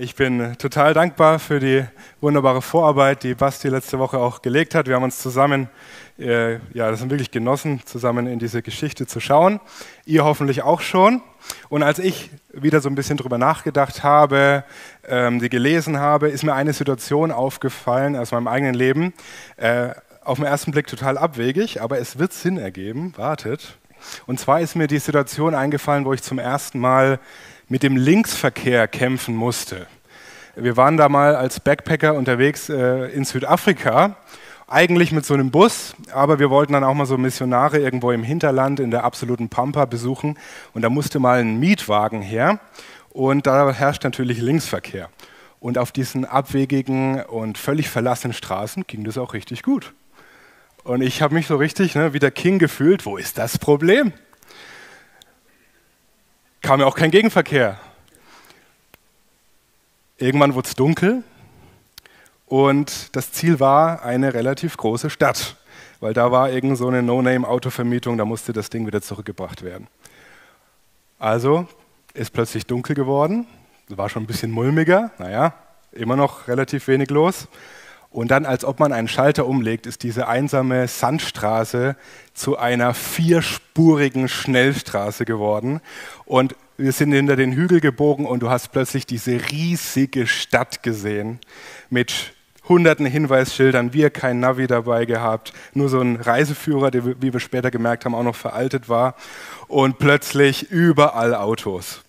Ich bin total dankbar für die wunderbare Vorarbeit, die Basti letzte Woche auch gelegt hat. Wir haben uns zusammen, äh, ja, das haben wirklich genossen, zusammen in diese Geschichte zu schauen. Ihr hoffentlich auch schon. Und als ich wieder so ein bisschen drüber nachgedacht habe, ähm, die gelesen habe, ist mir eine Situation aufgefallen aus meinem eigenen Leben. Äh, auf den ersten Blick total abwegig, aber es wird Sinn ergeben. Wartet. Und zwar ist mir die Situation eingefallen, wo ich zum ersten Mal mit dem Linksverkehr kämpfen musste. Wir waren da mal als Backpacker unterwegs äh, in Südafrika, eigentlich mit so einem Bus, aber wir wollten dann auch mal so Missionare irgendwo im Hinterland in der absoluten Pampa besuchen und da musste mal ein Mietwagen her und da herrscht natürlich Linksverkehr. Und auf diesen abwegigen und völlig verlassenen Straßen ging das auch richtig gut. Und ich habe mich so richtig ne, wie der King gefühlt, wo ist das Problem? Kam ja auch kein Gegenverkehr. Irgendwann wurde es dunkel und das Ziel war eine relativ große Stadt, weil da war irgend so eine No-Name-Autovermietung, da musste das Ding wieder zurückgebracht werden. Also ist plötzlich dunkel geworden, war schon ein bisschen mulmiger, naja, immer noch relativ wenig los. Und dann, als ob man einen Schalter umlegt, ist diese einsame Sandstraße zu einer vierspurigen Schnellstraße geworden. Und wir sind hinter den Hügel gebogen und du hast plötzlich diese riesige Stadt gesehen mit hunderten Hinweisschildern, wir kein Navi dabei gehabt, nur so ein Reiseführer, der, wie wir später gemerkt haben, auch noch veraltet war. Und plötzlich überall Autos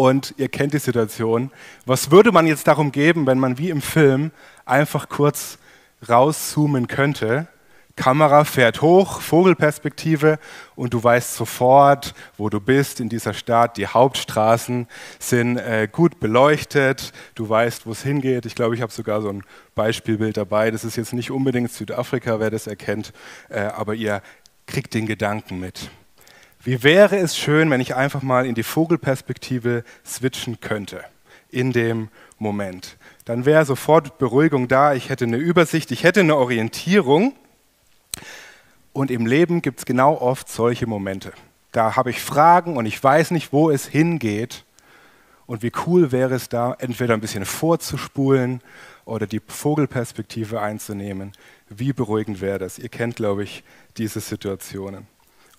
und ihr kennt die Situation. Was würde man jetzt darum geben, wenn man wie im Film einfach kurz rauszoomen könnte? Kamera fährt hoch, Vogelperspektive und du weißt sofort, wo du bist in dieser Stadt. Die Hauptstraßen sind äh, gut beleuchtet, du weißt, wo es hingeht. Ich glaube, ich habe sogar so ein Beispielbild dabei. Das ist jetzt nicht unbedingt Südafrika, wer das erkennt, äh, aber ihr kriegt den Gedanken mit. Wie wäre es schön, wenn ich einfach mal in die Vogelperspektive switchen könnte in dem Moment. Dann wäre sofort Beruhigung da, ich hätte eine Übersicht, ich hätte eine Orientierung. Und im Leben gibt es genau oft solche Momente. Da habe ich Fragen und ich weiß nicht, wo es hingeht. Und wie cool wäre es da, entweder ein bisschen vorzuspulen oder die Vogelperspektive einzunehmen. Wie beruhigend wäre das? Ihr kennt, glaube ich, diese Situationen.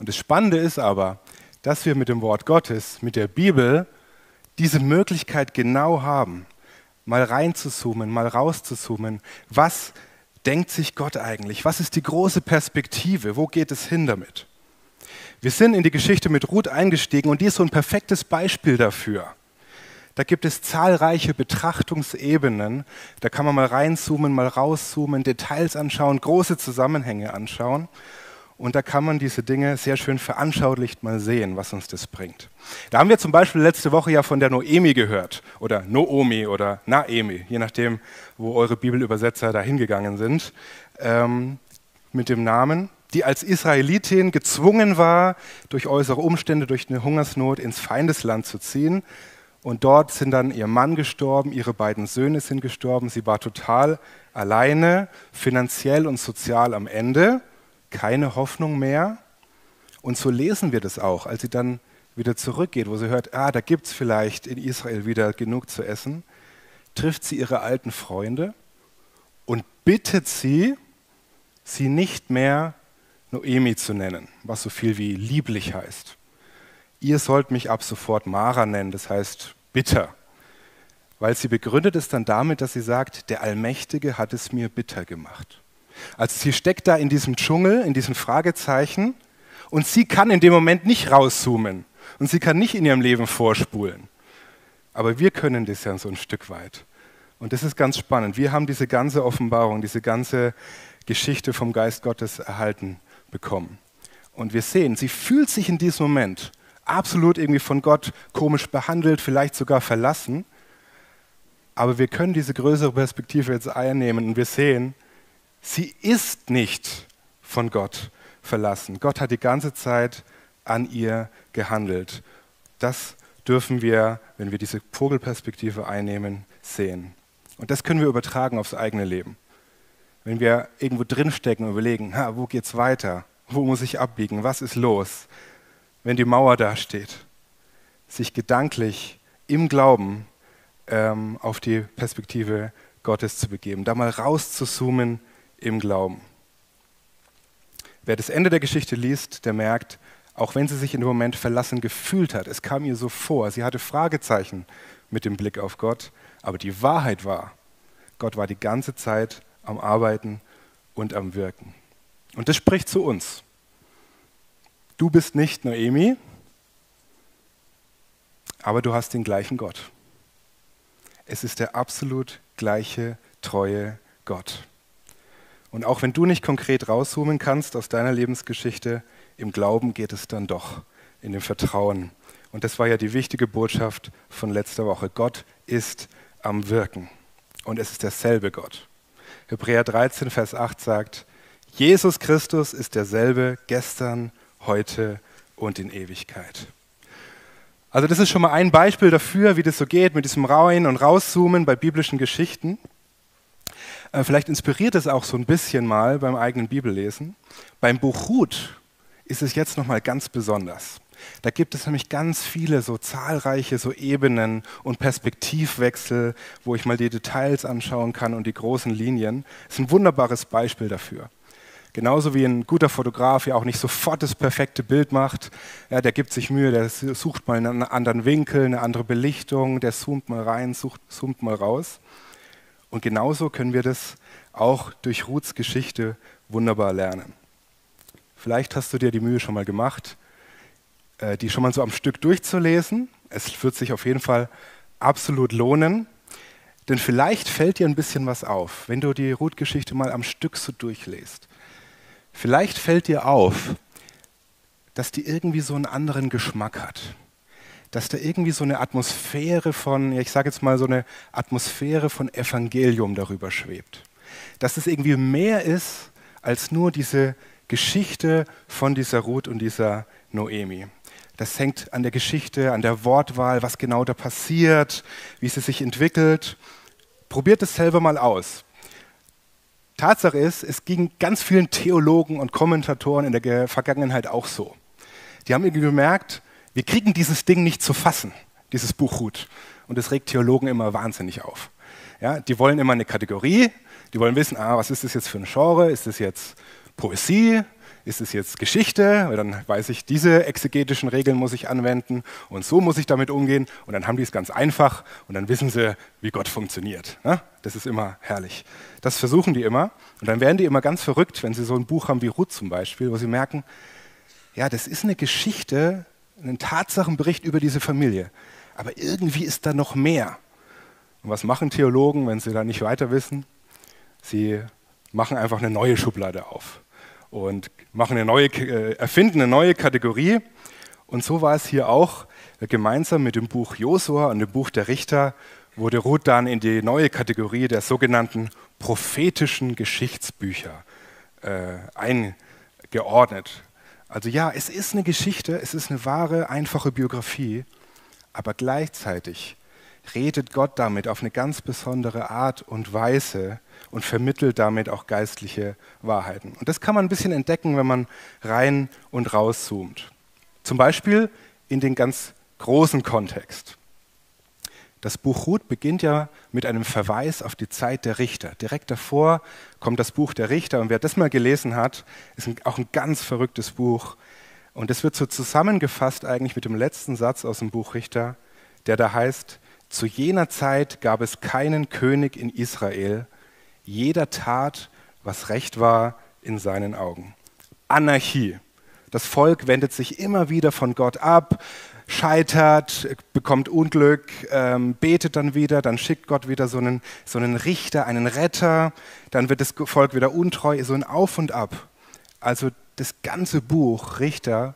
Und das Spannende ist aber, dass wir mit dem Wort Gottes, mit der Bibel, diese Möglichkeit genau haben, mal reinzuzoomen, mal rauszuzoomen. Was denkt sich Gott eigentlich? Was ist die große Perspektive? Wo geht es hin damit? Wir sind in die Geschichte mit Ruth eingestiegen und die ist so ein perfektes Beispiel dafür. Da gibt es zahlreiche Betrachtungsebenen. Da kann man mal reinzoomen, mal rauszoomen, Details anschauen, große Zusammenhänge anschauen. Und da kann man diese Dinge sehr schön veranschaulicht mal sehen, was uns das bringt. Da haben wir zum Beispiel letzte Woche ja von der Noemi gehört oder Noomi oder Naemi, je nachdem, wo eure Bibelübersetzer da hingegangen sind, ähm, mit dem Namen, die als Israelitin gezwungen war, durch äußere Umstände, durch eine Hungersnot ins Feindesland zu ziehen. Und dort sind dann ihr Mann gestorben, ihre beiden Söhne sind gestorben. Sie war total alleine, finanziell und sozial am Ende keine Hoffnung mehr. Und so lesen wir das auch, als sie dann wieder zurückgeht, wo sie hört, ah, da gibt es vielleicht in Israel wieder genug zu essen, trifft sie ihre alten Freunde und bittet sie, sie nicht mehr Noemi zu nennen, was so viel wie lieblich heißt. Ihr sollt mich ab sofort Mara nennen, das heißt bitter, weil sie begründet es dann damit, dass sie sagt, der Allmächtige hat es mir bitter gemacht. Also sie steckt da in diesem Dschungel, in diesen Fragezeichen und sie kann in dem Moment nicht rauszoomen und sie kann nicht in ihrem Leben vorspulen. Aber wir können das ja so ein Stück weit. Und das ist ganz spannend. Wir haben diese ganze Offenbarung, diese ganze Geschichte vom Geist Gottes erhalten bekommen. Und wir sehen, sie fühlt sich in diesem Moment absolut irgendwie von Gott komisch behandelt, vielleicht sogar verlassen. Aber wir können diese größere Perspektive jetzt einnehmen und wir sehen, Sie ist nicht von Gott verlassen. Gott hat die ganze Zeit an ihr gehandelt. Das dürfen wir, wenn wir diese Vogelperspektive einnehmen, sehen. Und das können wir übertragen aufs eigene Leben. Wenn wir irgendwo drinstecken und überlegen, ha, wo geht's weiter? Wo muss ich abbiegen? Was ist los? Wenn die Mauer da steht, sich gedanklich im Glauben ähm, auf die Perspektive Gottes zu begeben, da mal rauszuzoomen im Glauben. Wer das Ende der Geschichte liest, der merkt, auch wenn sie sich in dem Moment verlassen gefühlt hat, es kam ihr so vor, sie hatte Fragezeichen mit dem Blick auf Gott, aber die Wahrheit war, Gott war die ganze Zeit am Arbeiten und am Wirken. Und das spricht zu uns. Du bist nicht Noemi, aber du hast den gleichen Gott. Es ist der absolut gleiche, treue Gott. Und auch wenn du nicht konkret rauszoomen kannst aus deiner Lebensgeschichte, im Glauben geht es dann doch, in dem Vertrauen. Und das war ja die wichtige Botschaft von letzter Woche. Gott ist am Wirken. Und es ist derselbe Gott. Hebräer 13, Vers 8 sagt, Jesus Christus ist derselbe gestern, heute und in Ewigkeit. Also das ist schon mal ein Beispiel dafür, wie das so geht mit diesem Rein- und Rauszoomen bei biblischen Geschichten. Äh, vielleicht inspiriert es auch so ein bisschen mal beim eigenen Bibellesen. Beim Buch Ruth ist es jetzt noch mal ganz besonders. Da gibt es nämlich ganz viele so zahlreiche so Ebenen und Perspektivwechsel, wo ich mal die Details anschauen kann und die großen Linien. Das ist ein wunderbares Beispiel dafür. Genauso wie ein guter Fotograf ja auch nicht sofort das perfekte Bild macht. Ja, der gibt sich Mühe, der sucht mal einen anderen Winkel, eine andere Belichtung, der zoomt mal rein, sucht, zoomt mal raus. Und genauso können wir das auch durch Ruths Geschichte wunderbar lernen. Vielleicht hast du dir die Mühe schon mal gemacht, äh, die schon mal so am Stück durchzulesen. Es wird sich auf jeden Fall absolut lohnen. Denn vielleicht fällt dir ein bisschen was auf, wenn du die Ruth-Geschichte mal am Stück so durchlässt. Vielleicht fällt dir auf, dass die irgendwie so einen anderen Geschmack hat. Dass da irgendwie so eine Atmosphäre von, ja, ich sage jetzt mal so eine Atmosphäre von Evangelium darüber schwebt. Dass es irgendwie mehr ist als nur diese Geschichte von dieser Ruth und dieser Noemi. Das hängt an der Geschichte, an der Wortwahl, was genau da passiert, wie sie sich entwickelt. Probiert es selber mal aus. Tatsache ist, es ging ganz vielen Theologen und Kommentatoren in der Vergangenheit auch so. Die haben irgendwie gemerkt, wir kriegen dieses Ding nicht zu fassen, dieses Buch Ruth. Und das regt Theologen immer wahnsinnig auf. Ja, die wollen immer eine Kategorie, die wollen wissen, ah, was ist das jetzt für ein Genre? Ist das jetzt Poesie? ist es jetzt Geschichte? Weil dann weiß ich, diese exegetischen Regeln muss ich anwenden und so muss ich damit umgehen. Und dann haben die es ganz einfach und dann wissen sie, wie Gott funktioniert. Das ist immer herrlich. Das versuchen die immer. Und dann werden die immer ganz verrückt, wenn sie so ein Buch haben wie Ruth zum Beispiel, wo sie merken, ja, das ist eine Geschichte, ein Tatsachenbericht über diese Familie. Aber irgendwie ist da noch mehr. Und was machen Theologen, wenn sie da nicht weiter wissen? Sie machen einfach eine neue Schublade auf und machen eine neue, äh, erfinden eine neue Kategorie. Und so war es hier auch. Gemeinsam mit dem Buch Josua und dem Buch der Richter wurde Ruth dann in die neue Kategorie der sogenannten prophetischen Geschichtsbücher äh, eingeordnet. Also ja, es ist eine Geschichte, es ist eine wahre, einfache Biografie, aber gleichzeitig redet Gott damit auf eine ganz besondere Art und Weise und vermittelt damit auch geistliche Wahrheiten. Und das kann man ein bisschen entdecken, wenn man rein und rauszoomt. Zum Beispiel in den ganz großen Kontext. Das Buch Ruth beginnt ja mit einem Verweis auf die Zeit der Richter. Direkt davor kommt das Buch der Richter. Und wer das mal gelesen hat, ist auch ein ganz verrücktes Buch. Und es wird so zusammengefasst eigentlich mit dem letzten Satz aus dem Buch Richter, der da heißt, zu jener Zeit gab es keinen König in Israel, jeder tat, was recht war in seinen Augen. Anarchie. Das Volk wendet sich immer wieder von Gott ab, scheitert, bekommt Unglück, ähm, betet dann wieder, dann schickt Gott wieder so einen, so einen Richter, einen Retter, dann wird das Volk wieder untreu, so ein Auf und Ab. Also das ganze Buch Richter,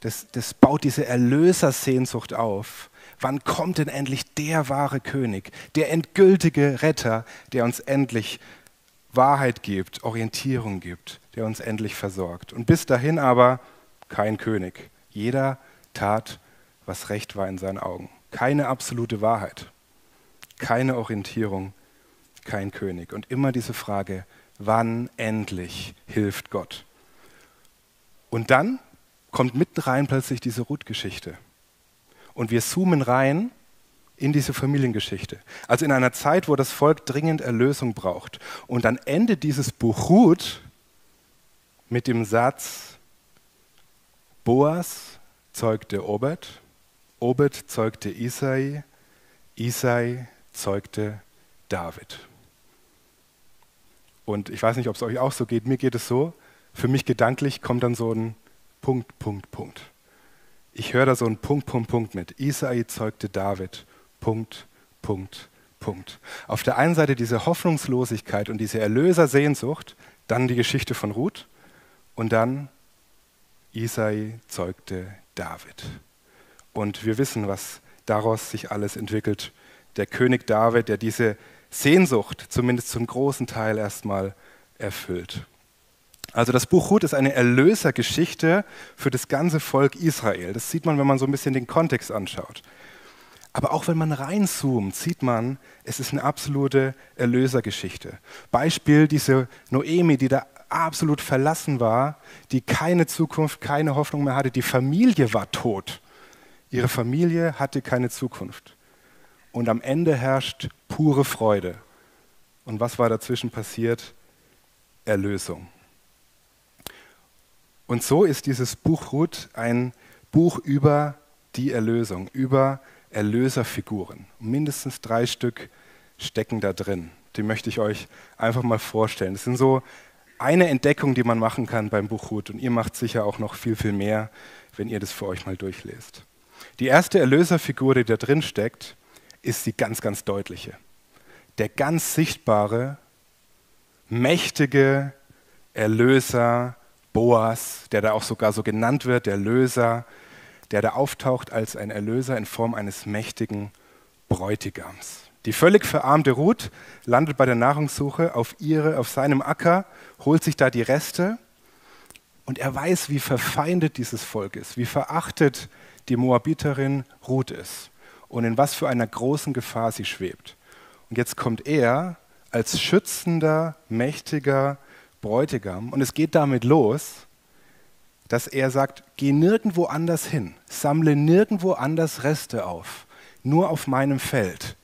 das, das baut diese Erlösersehnsucht auf wann kommt denn endlich der wahre König, der endgültige Retter, der uns endlich Wahrheit gibt, Orientierung gibt, der uns endlich versorgt. Und bis dahin aber kein König. Jeder tat, was recht war in seinen Augen. Keine absolute Wahrheit, keine Orientierung, kein König. Und immer diese Frage, wann endlich hilft Gott? Und dann kommt mitten rein plötzlich diese Ruth-Geschichte. Und wir zoomen rein in diese Familiengeschichte. Also in einer Zeit, wo das Volk dringend Erlösung braucht. Und dann endet dieses Buch Ruth mit dem Satz, Boas zeugte Obed, Obed zeugte Isai, Isai zeugte David. Und ich weiß nicht, ob es euch auch so geht, mir geht es so, für mich gedanklich kommt dann so ein Punkt, Punkt, Punkt. Ich höre da so einen Punkt, Punkt, Punkt mit. Isai zeugte David. Punkt, Punkt, Punkt. Auf der einen Seite diese Hoffnungslosigkeit und diese Erlösersehnsucht, dann die Geschichte von Ruth und dann Isai zeugte David. Und wir wissen, was daraus sich alles entwickelt. Der König David, der diese Sehnsucht zumindest zum großen Teil erstmal erfüllt. Also das Buch Ruth ist eine Erlösergeschichte für das ganze Volk Israel. Das sieht man, wenn man so ein bisschen den Kontext anschaut. Aber auch wenn man reinzoomt, sieht man, es ist eine absolute Erlösergeschichte. Beispiel diese Noemi, die da absolut verlassen war, die keine Zukunft, keine Hoffnung mehr hatte. Die Familie war tot. Ihre Familie hatte keine Zukunft. Und am Ende herrscht pure Freude. Und was war dazwischen passiert? Erlösung. Und so ist dieses Buch Ruth ein Buch über die Erlösung, über Erlöserfiguren. Mindestens drei Stück stecken da drin. Die möchte ich euch einfach mal vorstellen. Das sind so eine Entdeckung, die man machen kann beim Buch Ruth. Und ihr macht sicher auch noch viel, viel mehr, wenn ihr das für euch mal durchlest. Die erste Erlöserfigur, die da drin steckt, ist die ganz, ganz deutliche. Der ganz sichtbare, mächtige Erlöser Boas, der da auch sogar so genannt wird, der Löser, der da auftaucht als ein Erlöser in Form eines mächtigen Bräutigams. Die völlig verarmte Ruth landet bei der Nahrungssuche auf, ihre, auf seinem Acker, holt sich da die Reste und er weiß, wie verfeindet dieses Volk ist, wie verachtet die Moabiterin Ruth ist und in was für einer großen Gefahr sie schwebt. Und jetzt kommt er als schützender, mächtiger Bräutigam und es geht damit los, dass er sagt, geh nirgendwo anders hin, sammle nirgendwo anders Reste auf, nur auf meinem Feld,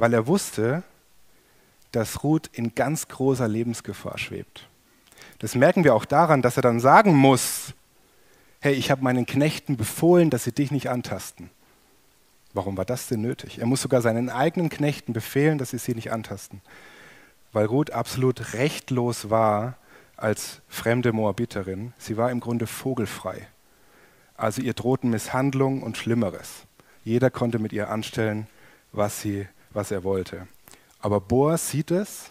weil er wusste, dass Ruth in ganz großer Lebensgefahr schwebt. Das merken wir auch daran, dass er dann sagen muss, hey, ich habe meinen Knechten befohlen, dass sie dich nicht antasten. Warum war das denn nötig? Er muss sogar seinen eigenen Knechten befehlen, dass sie sie nicht antasten, weil Ruth absolut rechtlos war als fremde Moabiterin. Sie war im Grunde vogelfrei. Also ihr drohten Misshandlung und Schlimmeres. Jeder konnte mit ihr anstellen, was, sie, was er wollte. Aber Boas sieht es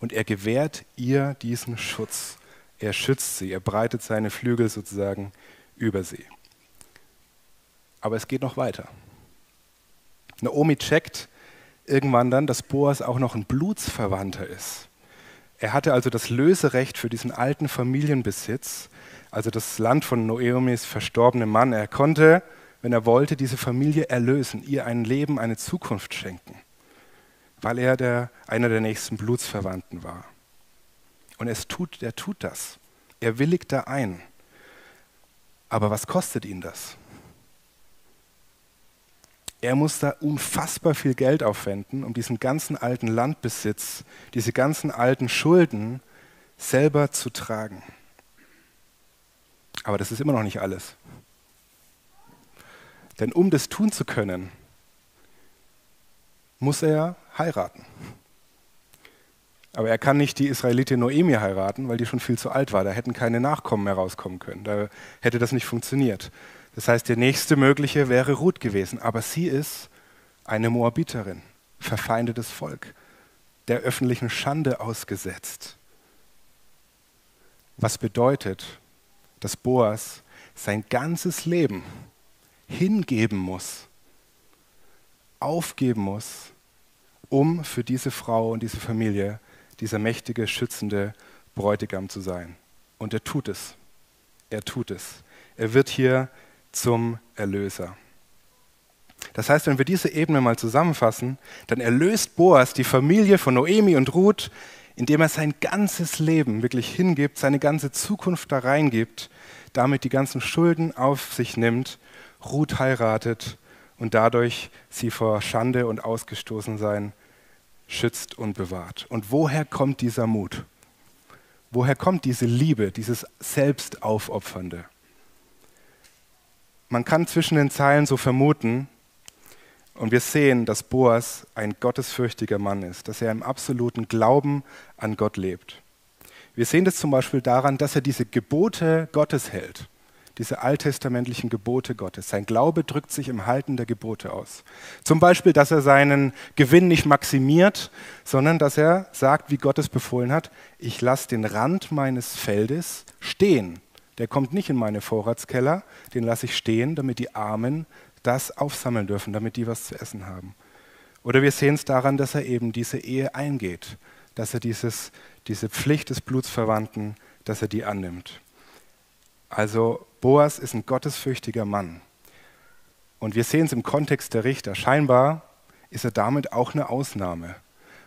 und er gewährt ihr diesen Schutz. Er schützt sie, er breitet seine Flügel sozusagen über sie. Aber es geht noch weiter. Naomi checkt irgendwann dann, dass Boas auch noch ein Blutsverwandter ist. Er hatte also das Löserecht für diesen alten Familienbesitz, also das Land von Noemis verstorbenem Mann. Er konnte, wenn er wollte, diese Familie erlösen, ihr ein Leben, eine Zukunft schenken, weil er der, einer der nächsten Blutsverwandten war. Und es tut, er tut das. Er willigt da ein. Aber was kostet ihn das? Er muss da unfassbar viel Geld aufwenden, um diesen ganzen alten Landbesitz, diese ganzen alten Schulden selber zu tragen. Aber das ist immer noch nicht alles. Denn um das tun zu können, muss er heiraten. Aber er kann nicht die Israelitin Noemi heiraten, weil die schon viel zu alt war. Da hätten keine Nachkommen mehr rauskommen können. Da hätte das nicht funktioniert. Das heißt, der nächste mögliche wäre Ruth gewesen, aber sie ist eine Moabiterin, verfeindetes Volk, der öffentlichen Schande ausgesetzt. Was bedeutet, dass Boas sein ganzes Leben hingeben muss, aufgeben muss, um für diese Frau und diese Familie dieser mächtige, schützende Bräutigam zu sein. Und er tut es. Er tut es. Er wird hier zum Erlöser. Das heißt, wenn wir diese Ebene mal zusammenfassen, dann erlöst Boas die Familie von Noemi und Ruth, indem er sein ganzes Leben wirklich hingibt, seine ganze Zukunft da reingibt, damit die ganzen Schulden auf sich nimmt, Ruth heiratet und dadurch sie vor Schande und Ausgestoßensein schützt und bewahrt. Und woher kommt dieser Mut? Woher kommt diese Liebe, dieses Selbstaufopfernde? Man kann zwischen den Zeilen so vermuten, und wir sehen, dass Boas ein gottesfürchtiger Mann ist, dass er im absoluten Glauben an Gott lebt. Wir sehen das zum Beispiel daran, dass er diese Gebote Gottes hält diese alttestamentlichen Gebote Gottes. Sein Glaube drückt sich im Halten der Gebote aus. Zum Beispiel, dass er seinen Gewinn nicht maximiert, sondern dass er sagt, wie Gott es befohlen hat, ich lasse den Rand meines Feldes stehen. Der kommt nicht in meine Vorratskeller, den lasse ich stehen, damit die Armen das aufsammeln dürfen, damit die was zu essen haben. Oder wir sehen es daran, dass er eben diese Ehe eingeht, dass er dieses, diese Pflicht des Blutsverwandten, dass er die annimmt. Also Boas ist ein gottesfürchtiger Mann. Und wir sehen es im Kontext der Richter. Scheinbar ist er damit auch eine Ausnahme,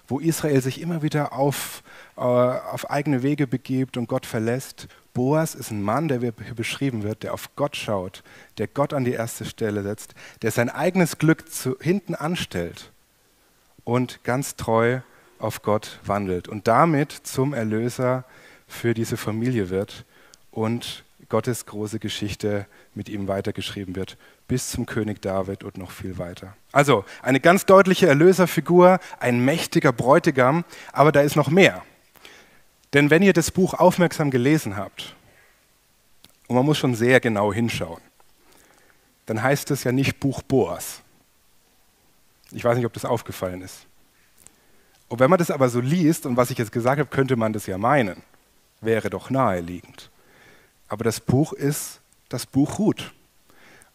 wo Israel sich immer wieder auf, äh, auf eigene Wege begibt und Gott verlässt. Boas ist ein Mann, der hier beschrieben wird, der auf Gott schaut, der Gott an die erste Stelle setzt, der sein eigenes Glück zu, hinten anstellt und ganz treu auf Gott wandelt und damit zum Erlöser für diese Familie wird und Gottes große Geschichte mit ihm weitergeschrieben wird, bis zum König David und noch viel weiter. Also eine ganz deutliche Erlöserfigur, ein mächtiger Bräutigam, aber da ist noch mehr. Denn wenn ihr das Buch aufmerksam gelesen habt, und man muss schon sehr genau hinschauen, dann heißt es ja nicht Buch Boas. Ich weiß nicht, ob das aufgefallen ist. Und wenn man das aber so liest, und was ich jetzt gesagt habe, könnte man das ja meinen, wäre doch naheliegend. Aber das Buch ist das Buch Ruth.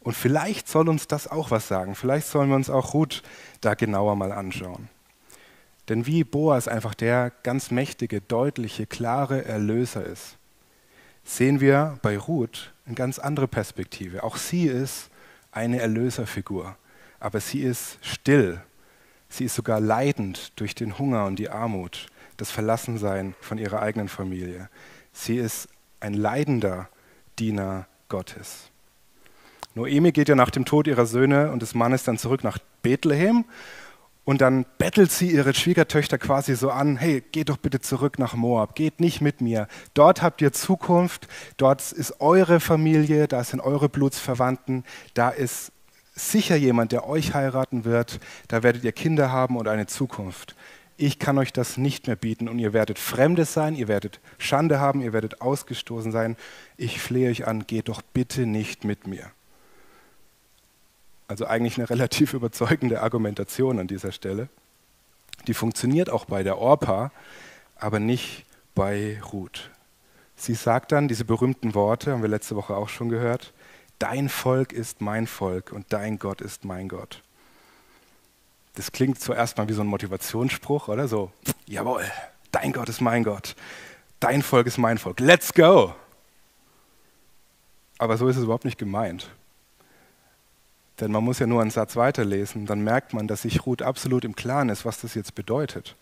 Und vielleicht soll uns das auch was sagen. Vielleicht sollen wir uns auch Ruth da genauer mal anschauen. Denn wie Boas einfach der ganz mächtige, deutliche, klare Erlöser ist, sehen wir bei Ruth eine ganz andere Perspektive. Auch sie ist eine Erlöserfigur, aber sie ist still. Sie ist sogar leidend durch den Hunger und die Armut, das Verlassensein von ihrer eigenen Familie. Sie ist ein leidender Diener Gottes. Noemi geht ja nach dem Tod ihrer Söhne und des Mannes dann zurück nach Bethlehem und dann bettelt sie ihre Schwiegertöchter quasi so an, hey, geht doch bitte zurück nach Moab, geht nicht mit mir. Dort habt ihr Zukunft, dort ist eure Familie, da sind eure Blutsverwandten, da ist sicher jemand, der euch heiraten wird, da werdet ihr Kinder haben und eine Zukunft ich kann euch das nicht mehr bieten und ihr werdet Fremdes sein, ihr werdet Schande haben, ihr werdet ausgestoßen sein. Ich flehe euch an, geht doch bitte nicht mit mir. Also eigentlich eine relativ überzeugende Argumentation an dieser Stelle. Die funktioniert auch bei der Orpa, aber nicht bei Ruth. Sie sagt dann diese berühmten Worte, haben wir letzte Woche auch schon gehört, dein Volk ist mein Volk und dein Gott ist mein Gott. Das klingt zuerst mal wie so ein Motivationsspruch, oder? So, jawohl, dein Gott ist mein Gott, dein Volk ist mein Volk, let's go! Aber so ist es überhaupt nicht gemeint. Denn man muss ja nur einen Satz weiterlesen, dann merkt man, dass sich Ruth absolut im Klaren ist, was das jetzt bedeutet.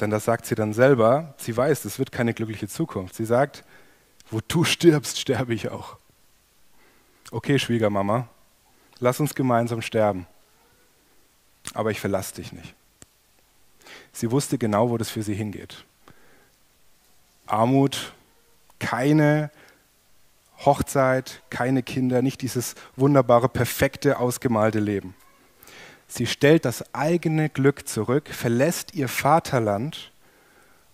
Denn das sagt sie dann selber, sie weiß, es wird keine glückliche Zukunft. Sie sagt, wo du stirbst, sterbe ich auch. Okay, Schwiegermama, lass uns gemeinsam sterben aber ich verlasse dich nicht. Sie wusste genau, wo das für sie hingeht. Armut, keine Hochzeit, keine Kinder, nicht dieses wunderbare, perfekte, ausgemalte Leben. Sie stellt das eigene Glück zurück, verlässt ihr Vaterland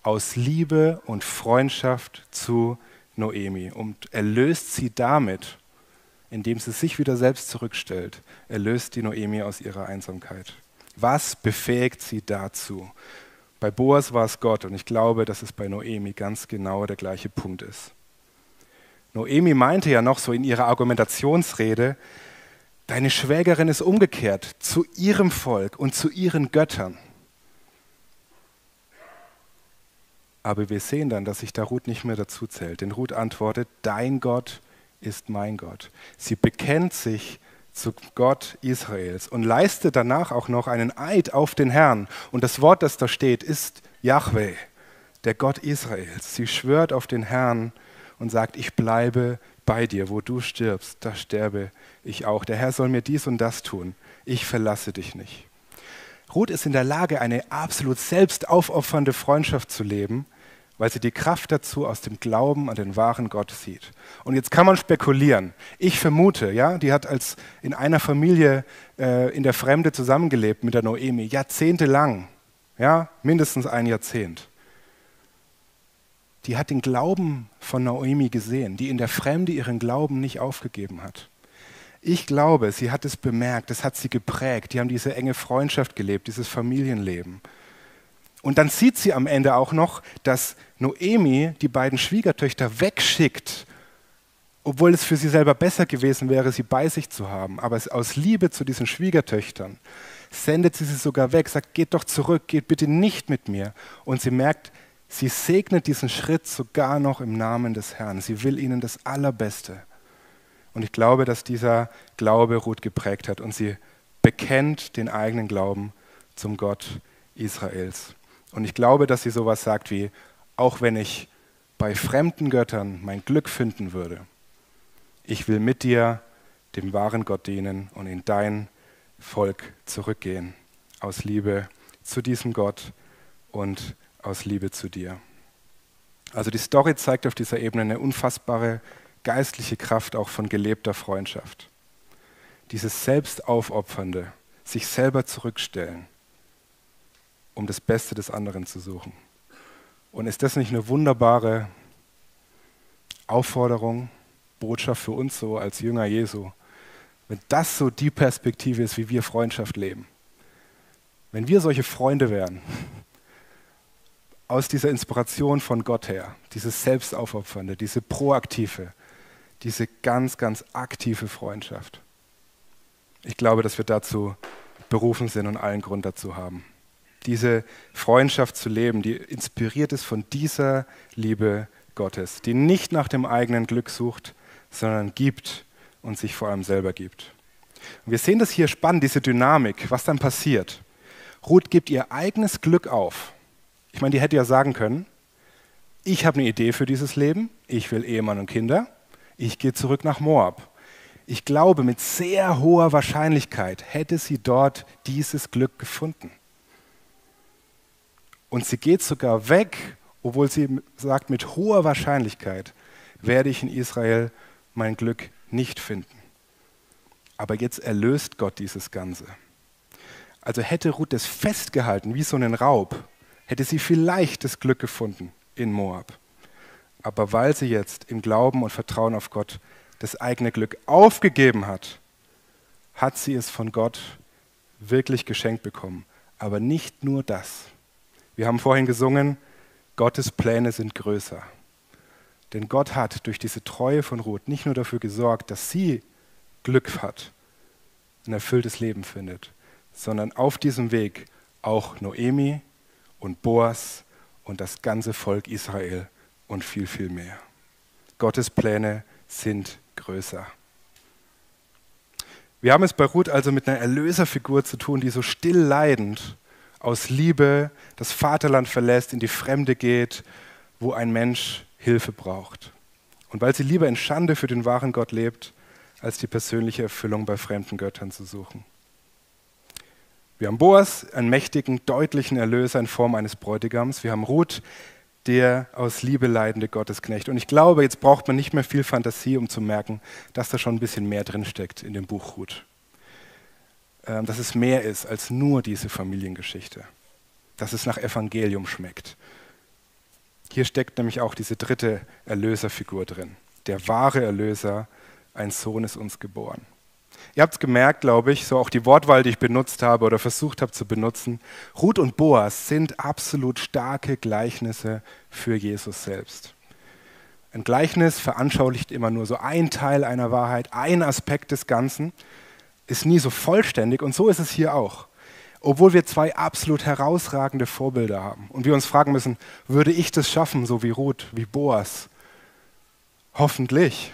aus Liebe und Freundschaft zu Noemi und erlöst sie damit, indem sie sich wieder selbst zurückstellt, erlöst die Noemi aus ihrer Einsamkeit. Was befähigt sie dazu? Bei Boas war es Gott und ich glaube, dass es bei Noemi ganz genau der gleiche Punkt ist. Noemi meinte ja noch so in ihrer Argumentationsrede, deine Schwägerin ist umgekehrt zu ihrem Volk und zu ihren Göttern. Aber wir sehen dann, dass sich da Ruth nicht mehr dazu zählt. Denn Ruth antwortet, dein Gott ist mein Gott. Sie bekennt sich zu Gott Israels und leistet danach auch noch einen Eid auf den Herrn. Und das Wort, das da steht, ist Yahweh, der Gott Israels. Sie schwört auf den Herrn und sagt, ich bleibe bei dir, wo du stirbst, da sterbe ich auch. Der Herr soll mir dies und das tun. Ich verlasse dich nicht. Ruth ist in der Lage, eine absolut selbstaufopfernde Freundschaft zu leben, weil sie die Kraft dazu aus dem Glauben an den wahren Gott sieht. Und jetzt kann man spekulieren. Ich vermute, ja, die hat als in einer Familie äh, in der Fremde zusammengelebt mit der Noemi, jahrzehntelang, ja, mindestens ein Jahrzehnt. Die hat den Glauben von Noemi gesehen, die in der Fremde ihren Glauben nicht aufgegeben hat. Ich glaube, sie hat es bemerkt, das hat sie geprägt. Die haben diese enge Freundschaft gelebt, dieses Familienleben. Und dann sieht sie am Ende auch noch, dass Noemi die beiden Schwiegertöchter wegschickt, obwohl es für sie selber besser gewesen wäre, sie bei sich zu haben. Aber aus Liebe zu diesen Schwiegertöchtern sendet sie sie sogar weg, sagt, geht doch zurück, geht bitte nicht mit mir. Und sie merkt, sie segnet diesen Schritt sogar noch im Namen des Herrn. Sie will ihnen das Allerbeste. Und ich glaube, dass dieser Glaube Ruth geprägt hat und sie bekennt den eigenen Glauben zum Gott Israels. Und ich glaube, dass sie sowas sagt wie, auch wenn ich bei fremden Göttern mein Glück finden würde, ich will mit dir, dem wahren Gott dienen und in dein Volk zurückgehen, aus Liebe zu diesem Gott und aus Liebe zu dir. Also die Story zeigt auf dieser Ebene eine unfassbare geistliche Kraft auch von gelebter Freundschaft. Dieses Selbstaufopfernde, sich selber zurückstellen, um das Beste des anderen zu suchen. Und ist das nicht eine wunderbare Aufforderung, Botschaft für uns so als Jünger Jesu? Wenn das so die Perspektive ist, wie wir Freundschaft leben. Wenn wir solche Freunde wären, aus dieser Inspiration von Gott her, dieses Selbstaufopfernde, diese proaktive, diese ganz, ganz aktive Freundschaft. Ich glaube, dass wir dazu berufen sind und allen Grund dazu haben diese Freundschaft zu leben, die inspiriert ist von dieser Liebe Gottes, die nicht nach dem eigenen Glück sucht, sondern gibt und sich vor allem selber gibt. Und wir sehen das hier spannend, diese Dynamik, was dann passiert. Ruth gibt ihr eigenes Glück auf. Ich meine, die hätte ja sagen können, ich habe eine Idee für dieses Leben, ich will Ehemann und Kinder, ich gehe zurück nach Moab. Ich glaube, mit sehr hoher Wahrscheinlichkeit hätte sie dort dieses Glück gefunden. Und sie geht sogar weg, obwohl sie sagt, mit hoher Wahrscheinlichkeit werde ich in Israel mein Glück nicht finden. Aber jetzt erlöst Gott dieses Ganze. Also hätte Ruth es festgehalten wie so einen Raub, hätte sie vielleicht das Glück gefunden in Moab. Aber weil sie jetzt im Glauben und Vertrauen auf Gott das eigene Glück aufgegeben hat, hat sie es von Gott wirklich geschenkt bekommen. Aber nicht nur das. Wir haben vorhin gesungen, Gottes Pläne sind größer. Denn Gott hat durch diese Treue von Ruth nicht nur dafür gesorgt, dass sie Glück hat, ein erfülltes Leben findet, sondern auf diesem Weg auch Noemi und Boas und das ganze Volk Israel und viel, viel mehr. Gottes Pläne sind größer. Wir haben es bei Ruth also mit einer Erlöserfigur zu tun, die so still leidend aus Liebe das Vaterland verlässt, in die Fremde geht, wo ein Mensch Hilfe braucht. Und weil sie lieber in Schande für den wahren Gott lebt, als die persönliche Erfüllung bei fremden Göttern zu suchen. Wir haben Boas, einen mächtigen, deutlichen Erlöser in Form eines Bräutigams. Wir haben Ruth, der aus Liebe leidende Gottesknecht. Und ich glaube, jetzt braucht man nicht mehr viel Fantasie, um zu merken, dass da schon ein bisschen mehr drinsteckt in dem Buch Ruth. Ähm, dass es mehr ist als nur diese Familiengeschichte, dass es nach Evangelium schmeckt. Hier steckt nämlich auch diese dritte Erlöserfigur drin. Der wahre Erlöser, ein Sohn ist uns geboren. Ihr habt es gemerkt, glaube ich, so auch die Wortwahl, die ich benutzt habe oder versucht habe zu benutzen. Ruth und Boas sind absolut starke Gleichnisse für Jesus selbst. Ein Gleichnis veranschaulicht immer nur so ein Teil einer Wahrheit, ein Aspekt des Ganzen ist nie so vollständig und so ist es hier auch. Obwohl wir zwei absolut herausragende Vorbilder haben und wir uns fragen müssen, würde ich das schaffen, so wie Ruth, wie Boas? Hoffentlich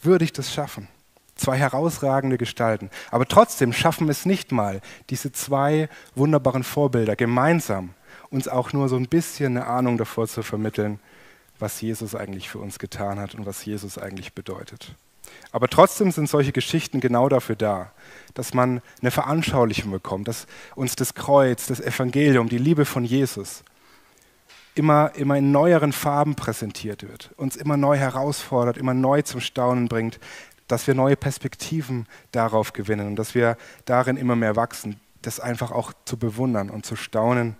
würde ich das schaffen. Zwei herausragende Gestalten. Aber trotzdem schaffen es nicht mal, diese zwei wunderbaren Vorbilder gemeinsam uns auch nur so ein bisschen eine Ahnung davor zu vermitteln, was Jesus eigentlich für uns getan hat und was Jesus eigentlich bedeutet. Aber trotzdem sind solche Geschichten genau dafür da, dass man eine Veranschaulichung bekommt, dass uns das Kreuz, das Evangelium, die Liebe von Jesus immer, immer in neueren Farben präsentiert wird, uns immer neu herausfordert, immer neu zum Staunen bringt, dass wir neue Perspektiven darauf gewinnen und dass wir darin immer mehr wachsen, das einfach auch zu bewundern und zu staunen,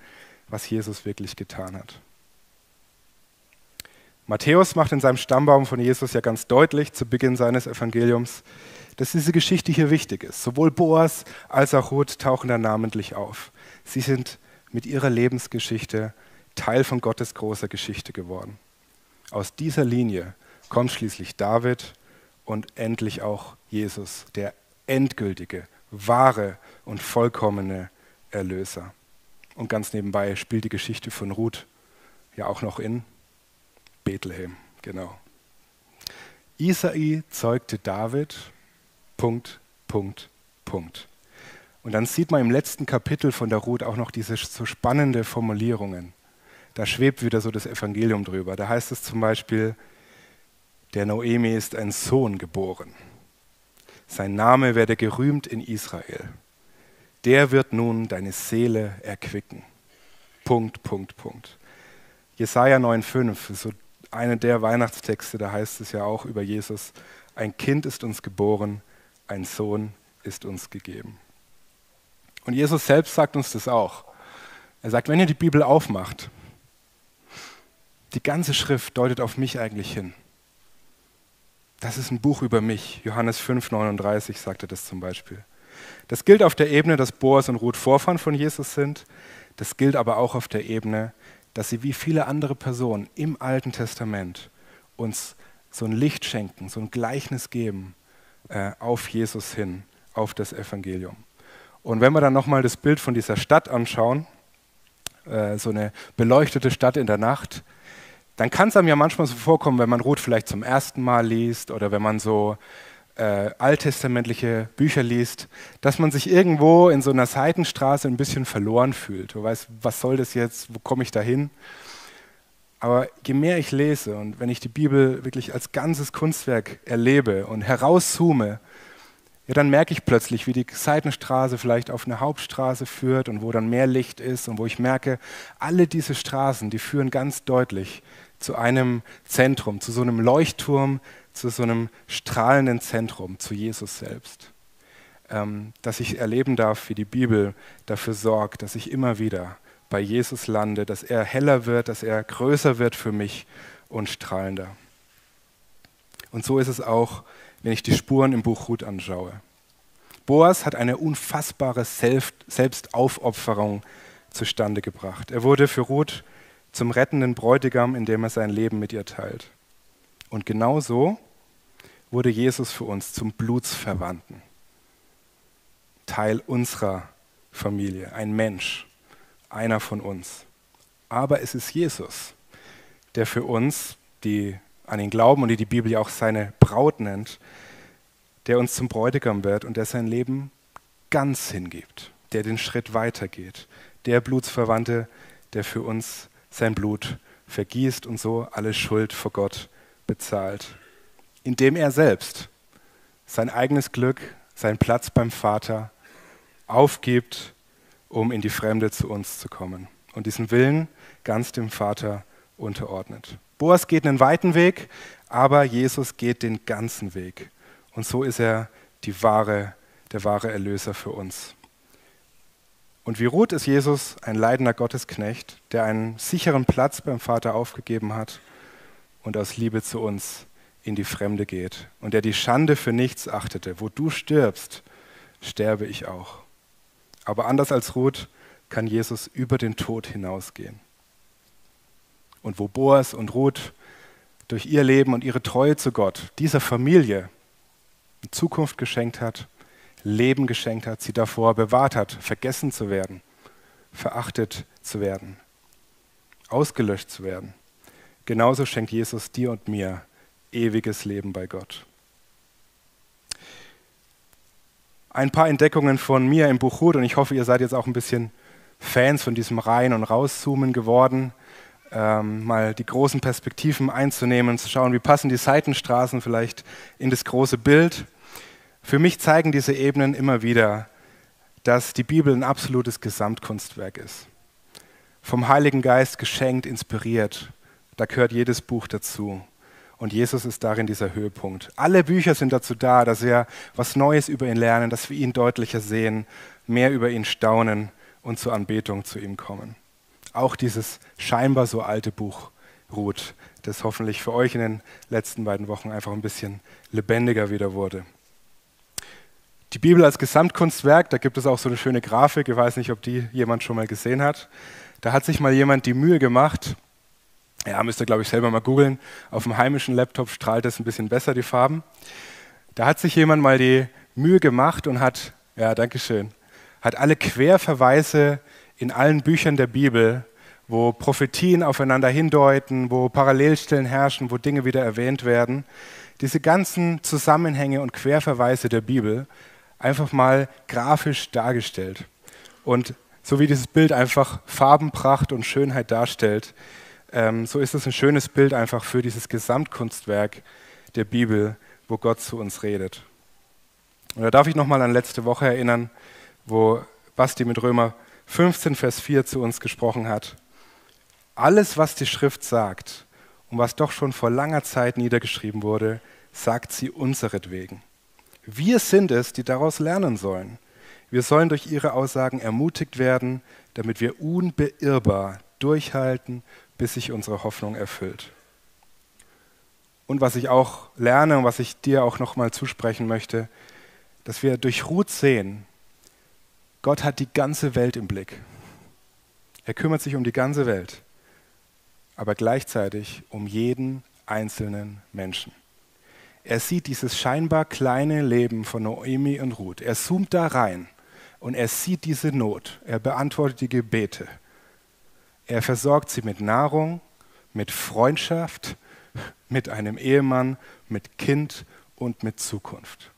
was Jesus wirklich getan hat. Matthäus macht in seinem Stammbaum von Jesus ja ganz deutlich zu Beginn seines Evangeliums, dass diese Geschichte hier wichtig ist. Sowohl Boas als auch Ruth tauchen da namentlich auf. Sie sind mit ihrer Lebensgeschichte Teil von Gottes großer Geschichte geworden. Aus dieser Linie kommt schließlich David und endlich auch Jesus, der endgültige, wahre und vollkommene Erlöser. Und ganz nebenbei spielt die Geschichte von Ruth ja auch noch in Bethlehem, genau. Isai zeugte David, Punkt, Punkt, Punkt. Und dann sieht man im letzten Kapitel von der Ruth auch noch diese so spannende Formulierungen. Da schwebt wieder so das Evangelium drüber. Da heißt es zum Beispiel, der Noemi ist ein Sohn geboren. Sein Name werde gerühmt in Israel. Der wird nun deine Seele erquicken. Punkt, Punkt, Punkt. Jesaja 9,5 ist so einer der Weihnachtstexte, da heißt es ja auch über Jesus, ein Kind ist uns geboren, ein Sohn ist uns gegeben. Und Jesus selbst sagt uns das auch. Er sagt, wenn ihr die Bibel aufmacht, die ganze Schrift deutet auf mich eigentlich hin. Das ist ein Buch über mich. Johannes 5,39 sagt er das zum Beispiel. Das gilt auf der Ebene, dass Boas und Ruth Vorfahren von Jesus sind. Das gilt aber auch auf der Ebene, dass sie wie viele andere Personen im Alten Testament uns so ein Licht schenken, so ein Gleichnis geben äh, auf Jesus hin, auf das Evangelium. Und wenn wir dann nochmal das Bild von dieser Stadt anschauen, äh, so eine beleuchtete Stadt in der Nacht, dann kann es einem ja manchmal so vorkommen, wenn man Ruth vielleicht zum ersten Mal liest oder wenn man so äh, alttestamentliche Bücher liest, dass man sich irgendwo in so einer Seitenstraße ein bisschen verloren fühlt. Du weißt, was soll das jetzt, wo komme ich da hin? Aber je mehr ich lese und wenn ich die Bibel wirklich als ganzes Kunstwerk erlebe und herauszoome, ja, dann merke ich plötzlich, wie die Seitenstraße vielleicht auf eine Hauptstraße führt und wo dann mehr Licht ist und wo ich merke, alle diese Straßen, die führen ganz deutlich zu einem Zentrum, zu so einem Leuchtturm, zu so einem strahlenden Zentrum, zu Jesus selbst. Ähm, dass ich erleben darf, wie die Bibel dafür sorgt, dass ich immer wieder bei Jesus lande, dass er heller wird, dass er größer wird für mich und strahlender. Und so ist es auch, wenn ich die Spuren im Buch Ruth anschaue. Boas hat eine unfassbare Selbstaufopferung zustande gebracht. Er wurde für Ruth zum rettenden Bräutigam, indem er sein Leben mit ihr teilt. Und genau so wurde Jesus für uns zum Blutsverwandten, Teil unserer Familie, ein Mensch, einer von uns. Aber es ist Jesus, der für uns, die an ihn glauben und die die Bibel ja auch seine Braut nennt, der uns zum Bräutigam wird und der sein Leben ganz hingibt, der den Schritt weitergeht, der Blutsverwandte, der für uns sein Blut vergießt und so alle Schuld vor Gott bezahlt indem er selbst sein eigenes Glück, seinen Platz beim Vater aufgibt, um in die Fremde zu uns zu kommen und diesen Willen ganz dem Vater unterordnet. Boas geht einen weiten Weg, aber Jesus geht den ganzen Weg. Und so ist er die wahre, der wahre Erlöser für uns. Und wie Ruth ist Jesus ein leidender Gottesknecht, der einen sicheren Platz beim Vater aufgegeben hat und aus Liebe zu uns in die Fremde geht und der die Schande für nichts achtete. Wo du stirbst, sterbe ich auch. Aber anders als Ruth kann Jesus über den Tod hinausgehen. Und wo Boas und Ruth durch ihr Leben und ihre Treue zu Gott dieser Familie eine Zukunft geschenkt hat, Leben geschenkt hat, sie davor bewahrt hat, vergessen zu werden, verachtet zu werden, ausgelöscht zu werden. Genauso schenkt Jesus dir und mir ewiges Leben bei Gott. Ein paar Entdeckungen von mir im Buch Ruth und ich hoffe, ihr seid jetzt auch ein bisschen Fans von diesem Rein- und Rauszoomen geworden. ähm, mal die großen Perspektiven einzunehmen, zu schauen, wie passen die Seitenstraßen vielleicht in das große Bild. Für mich zeigen diese Ebenen immer wieder, dass die Bibel ein absolutes Gesamtkunstwerk ist. Vom Heiligen Geist geschenkt, inspiriert. Da gehört jedes Buch dazu. Und Jesus ist darin dieser Höhepunkt. Alle Bücher sind dazu da, dass wir was Neues über ihn lernen, dass wir ihn deutlicher sehen, mehr über ihn staunen und zur Anbetung zu ihm kommen. Auch dieses scheinbar so alte Buch Ruth, das hoffentlich für euch in den letzten beiden Wochen einfach ein bisschen lebendiger wieder wurde. Die Bibel als Gesamtkunstwerk, da gibt es auch so eine schöne Grafik, ich weiß nicht, ob die jemand schon mal gesehen hat. Da hat sich mal jemand die Mühe gemacht, ja, müsst ihr, glaube ich, selber mal googeln. Auf dem heimischen Laptop strahlt es ein bisschen besser, die Farben. Da hat sich jemand mal die Mühe gemacht und hat, ja, Dankeschön, hat alle Querverweise in allen Büchern der Bibel, wo Prophetien aufeinander hindeuten, wo Parallelstellen herrschen, wo Dinge wieder erwähnt werden, diese ganzen Zusammenhänge und Querverweise der Bibel einfach mal grafisch dargestellt. Und so wie dieses Bild einfach Farbenpracht und Schönheit darstellt, ähm, so ist es ein schönes Bild einfach für dieses Gesamtkunstwerk der Bibel, wo Gott zu uns redet. Und da darf ich nochmal an letzte Woche erinnern, wo Basti mit Römer 15, Vers 4 zu uns gesprochen hat. Alles, was die Schrift sagt und was doch schon vor langer Zeit niedergeschrieben wurde, sagt sie unseretwegen. Wir sind es, die daraus lernen sollen. Wir sollen durch ihre Aussagen ermutigt werden, damit wir unbeirrbar durchhalten bis sich unsere Hoffnung erfüllt. Und was ich auch lerne und was ich dir auch nochmal zusprechen möchte, dass wir durch Ruth sehen, Gott hat die ganze Welt im Blick. Er kümmert sich um die ganze Welt, aber gleichzeitig um jeden einzelnen Menschen. Er sieht dieses scheinbar kleine Leben von Noemi und Ruth. Er zoomt da rein und er sieht diese Not. Er beantwortet die Gebete. Er versorgt sie mit Nahrung, mit Freundschaft, mit einem Ehemann, mit Kind und mit Zukunft.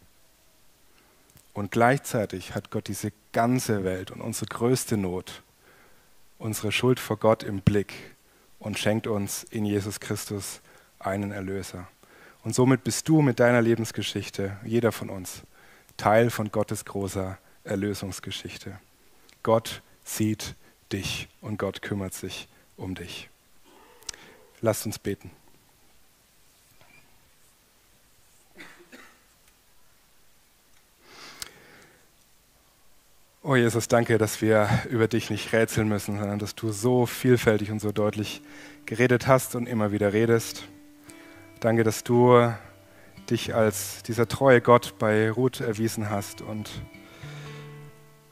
Und gleichzeitig hat Gott diese ganze Welt und unsere größte Not, unsere Schuld vor Gott im Blick und schenkt uns in Jesus Christus einen Erlöser. Und somit bist du mit deiner Lebensgeschichte, jeder von uns, Teil von Gottes großer Erlösungsgeschichte. Gott sieht dich und Gott kümmert sich um dich. Lasst uns beten. Oh Jesus, danke, dass wir über dich nicht rätseln müssen, sondern dass du so vielfältig und so deutlich geredet hast und immer wieder redest. Danke, dass du dich als dieser treue Gott bei Ruth erwiesen hast und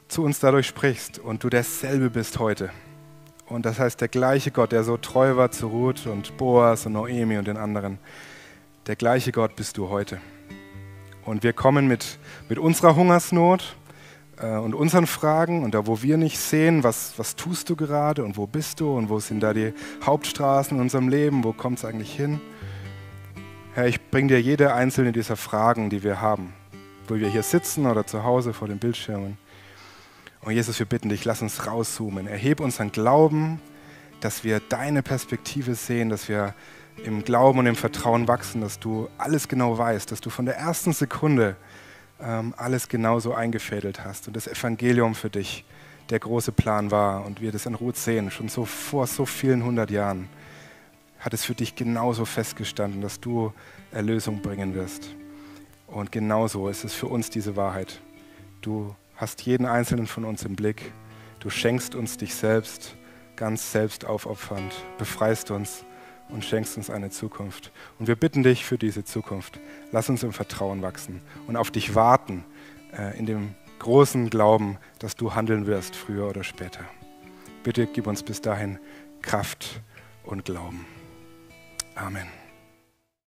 zu uns dadurch sprichst und du derselbe bist heute. Und das heißt, der gleiche Gott, der so treu war zu Ruth und Boas und Noemi und den anderen, der gleiche Gott bist du heute. Und wir kommen mit, mit unserer Hungersnot äh, und unseren Fragen und da, wo wir nicht sehen, was, was tust du gerade und wo bist du und wo sind da die Hauptstraßen in unserem Leben, wo kommt es eigentlich hin? Herr, ich bringe dir jede einzelne dieser Fragen, die wir haben, wo wir hier sitzen oder zu Hause vor den Bildschirmen. Und Jesus, wir bitten dich, lass uns rauszoomen. Erheb unseren Glauben, dass wir deine Perspektive sehen, dass wir im Glauben und im Vertrauen wachsen, dass du alles genau weißt, dass du von der ersten Sekunde ähm, alles genauso eingefädelt hast und das Evangelium für dich der große Plan war und wir das in Ruth sehen, schon so vor so vielen hundert Jahren hat es für dich genauso festgestanden, dass du Erlösung bringen wirst. Und genauso ist es für uns diese Wahrheit. Du hast jeden einzelnen von uns im Blick. Du schenkst uns dich selbst, ganz selbst aufopfernd, befreist uns und schenkst uns eine Zukunft. Und wir bitten dich für diese Zukunft. Lass uns im Vertrauen wachsen und auf dich warten, äh, in dem großen Glauben, dass du handeln wirst, früher oder später. Bitte gib uns bis dahin Kraft und Glauben. Amen.